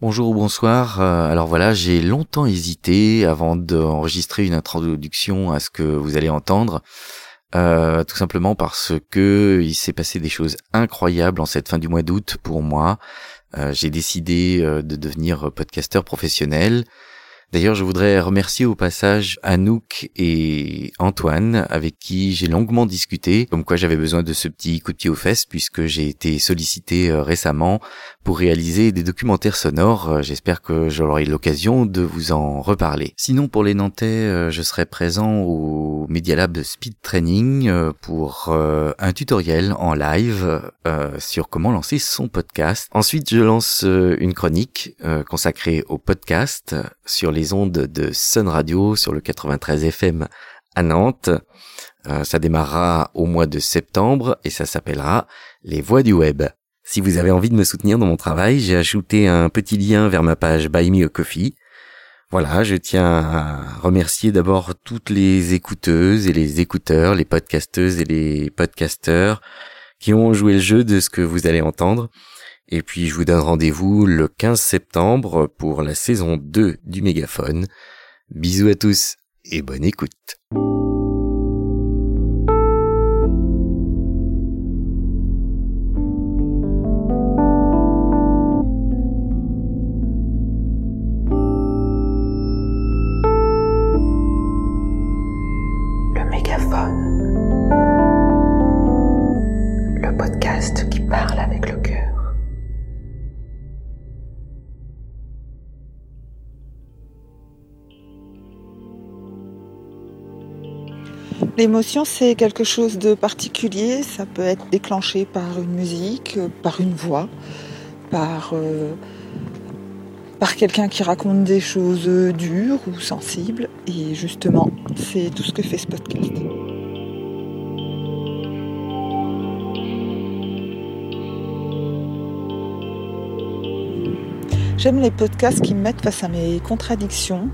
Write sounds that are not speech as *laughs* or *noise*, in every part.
Bonjour ou bonsoir. Euh, alors voilà, j'ai longtemps hésité avant d'enregistrer une introduction à ce que vous allez entendre. Euh, tout simplement parce que il s'est passé des choses incroyables en cette fin du mois d'août pour moi. Euh, j'ai décidé de devenir podcasteur professionnel. D'ailleurs, je voudrais remercier au passage Anouk et Antoine, avec qui j'ai longuement discuté, comme quoi j'avais besoin de ce petit coup de pied aux fesses, puisque j'ai été sollicité euh, récemment pour réaliser des documentaires sonores. Euh, j'espère que j'aurai l'occasion de vous en reparler. Sinon, pour les Nantais, euh, je serai présent au Media Lab Speed Training pour un tutoriel en live sur comment lancer son podcast. Ensuite, je lance une chronique consacrée au podcast sur les ondes de Sun Radio sur le 93 FM à Nantes. Euh, ça démarrera au mois de septembre et ça s'appellera Les Voix du Web. Si vous avez envie de me soutenir dans mon travail, j'ai ajouté un petit lien vers ma page Buy Me a Coffee. Voilà, je tiens à remercier d'abord toutes les écouteuses et les écouteurs, les podcasteuses et les podcasteurs qui ont joué le jeu de ce que vous allez entendre. Et puis je vous donne rendez-vous le 15 septembre pour la saison 2 du Mégaphone. Bisous à tous et bonne écoute. L'émotion, c'est quelque chose de particulier. Ça peut être déclenché par une musique, par une voix, par, euh, par quelqu'un qui raconte des choses dures ou sensibles. Et justement, c'est tout ce que fait ce podcast. J'aime les podcasts qui me mettent face à mes contradictions,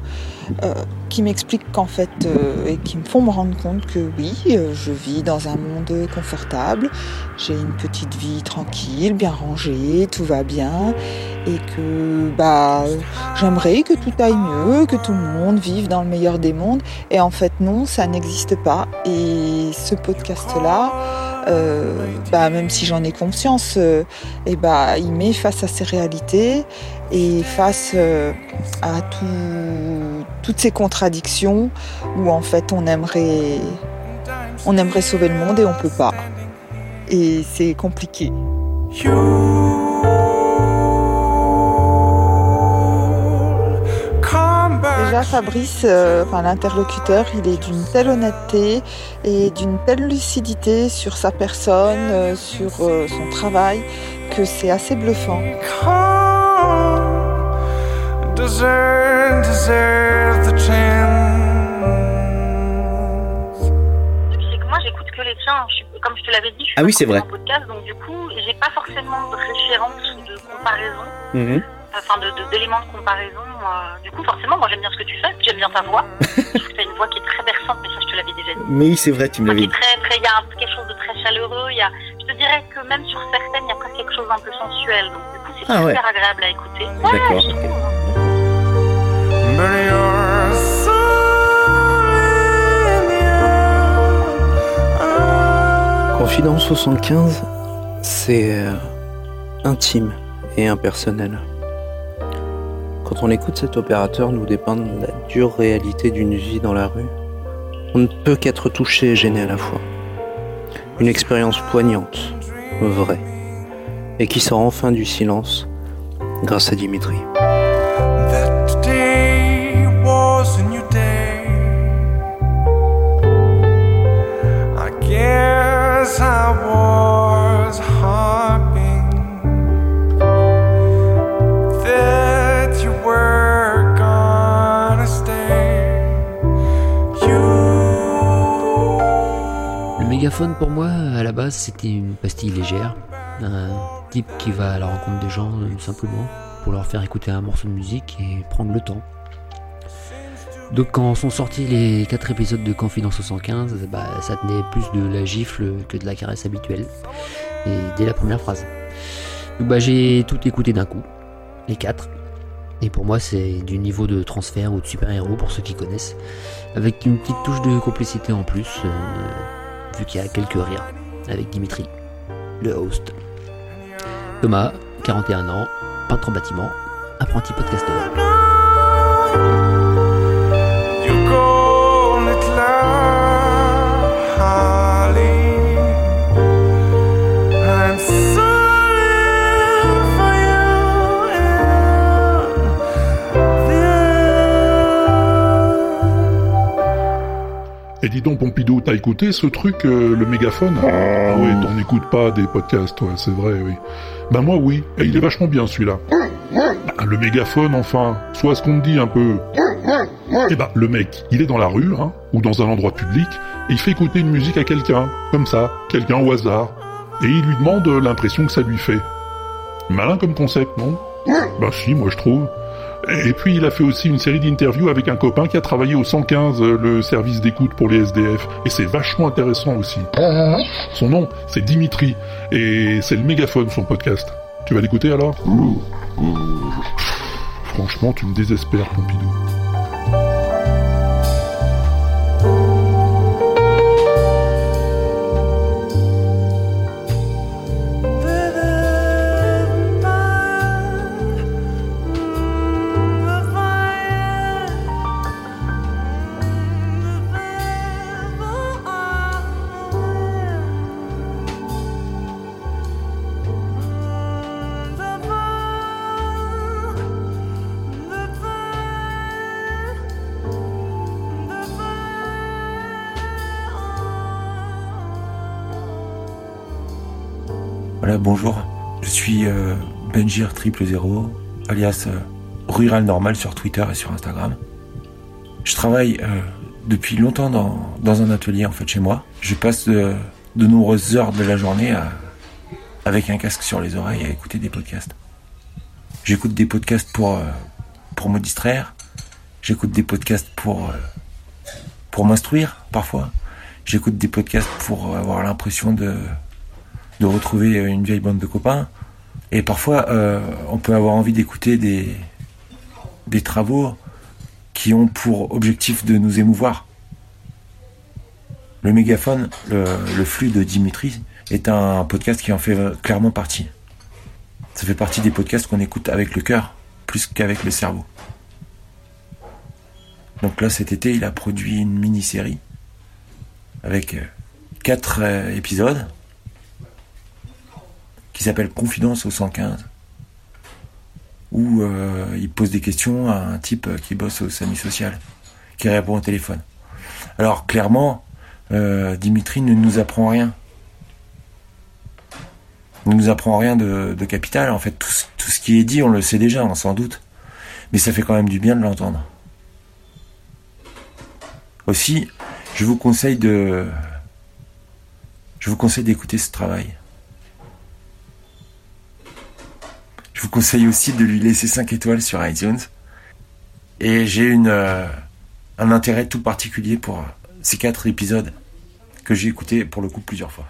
euh, qui m'expliquent qu'en fait, euh, et qui me font me rendre compte que oui, euh, je vis dans un monde confortable, j'ai une petite vie tranquille, bien rangée, tout va bien, et que bah j'aimerais que tout aille mieux, que tout le monde vive dans le meilleur des mondes. Et en fait, non, ça n'existe pas. Et ce podcast-là, euh, bah, même si j'en ai conscience, et bah, il met face à ces réalités et face à tout, toutes ces contradictions où en fait on aimerait, on aimerait sauver le monde et on peut pas. Et c'est compliqué. Déjà, Fabrice, euh, enfin, l'interlocuteur, il est d'une telle honnêteté et d'une telle lucidité sur sa personne, euh, sur euh, son travail, que c'est assez bluffant. Comme je te l'avais dit, je suis ah oui, c'est vrai. podcast, donc du coup j'ai pas forcément de référence ou de comparaison. Mhm enfin d'éléments de, comparaison. du coup, forcément, moi j'aime bien ce que tu fais, j'aime bien ta voix. *laughs* je trouve que tu as une voix qui est très berçante, mais ça je te l'avais déjà dit. Mais c'est vrai, tu me l'avais dit. Il y a quelque chose de très chaleureux, y a, je te dirais que même sur certaines, il y a presque quelque chose d'un peu sensuel. Donc du coup, c'est ah super agréable à écouter. D'accord. Confidence 75, c'est euh, intime et impersonnel. Quand on écoute cet opérateur nous dépeindre la dure réalité d'une vie dans la rue, on ne peut qu'être touché et gêné à la fois. Une expérience poignante, vraie, et qui sort enfin du silence grâce à Dimitri. Pour moi, à la base, c'était une pastille légère. Un type qui va à la rencontre des gens euh, simplement pour leur faire écouter un morceau de musique et prendre le temps. Donc quand sont sortis les 4 épisodes de Confidence 115, bah, ça tenait plus de la gifle que de la caresse habituelle. Et dès la première phrase. Donc bah, j'ai tout écouté d'un coup, les 4. Et pour moi, c'est du niveau de transfert ou de super-héros pour ceux qui connaissent, avec une petite touche de complicité en plus, euh, vu qu'il y a quelques rires, avec Dimitri, le host. Thomas, 41 ans, peintre en bâtiment, apprenti podcasteur. Donc, Pompidou, t'as écouté ce truc, euh, le mégaphone? Ah oui, t'en écoutes pas des podcasts, toi, c'est vrai, oui. Ben moi, oui. Et il est vachement bien, celui-là. Ben, le mégaphone, enfin, soit ce qu'on me dit un peu. Eh ben, le mec, il est dans la rue, hein, ou dans un endroit public, et il fait écouter une musique à quelqu'un, comme ça, quelqu'un au hasard. Et il lui demande l'impression que ça lui fait. Malin comme concept, non? Ben si, moi je trouve. Et puis il a fait aussi une série d'interviews avec un copain qui a travaillé au 115, euh, le service d'écoute pour les SDF. Et c'est vachement intéressant aussi. Son nom, c'est Dimitri. Et c'est le mégaphone, son podcast. Tu vas l'écouter alors? Franchement, tu me désespères, Pompidou. Bonjour. Je suis euh, Benjir triple zéro, alias euh, Rural Normal sur Twitter et sur Instagram. Je travaille euh, depuis longtemps dans, dans, un atelier en fait chez moi. Je passe de, de nombreuses heures de la journée avec un casque sur les oreilles à écouter des podcasts. J'écoute des podcasts pour, pour me distraire. J'écoute des podcasts pour, pour m'instruire parfois. J'écoute des podcasts pour avoir l'impression de, de retrouver une vieille bande de copains. Et parfois, euh, on peut avoir envie d'écouter des, travaux qui ont pour objectif de nous émouvoir. Le mégaphone, le, le, flux de Dimitri, est un podcast qui en fait clairement partie. Ça fait partie des podcasts qu'on écoute avec le cœur, plus qu'avec le cerveau. Donc là, cet été, il a produit une mini-série avec quatre euh, épisodes qui s'appelle Confidence au 115, où euh, il pose des questions à un type qui bosse au SAMU social, qui répond au téléphone. Alors clairement, euh, Dimitri ne nous apprend rien. Ne nous apprend rien de, de capital. En fait, tout, tout, ce qui est dit, on le sait déjà, on s'en doute. Mais ça fait quand même du bien de l'entendre. Aussi, je vous conseille de, je vous conseille d'écouter ce travail. Vous conseille aussi de lui laisser 5 étoiles sur iTunes. Et j'ai une euh, un intérêt tout particulier pour ces quatre épisodes que j'ai écoutés pour le coup plusieurs fois.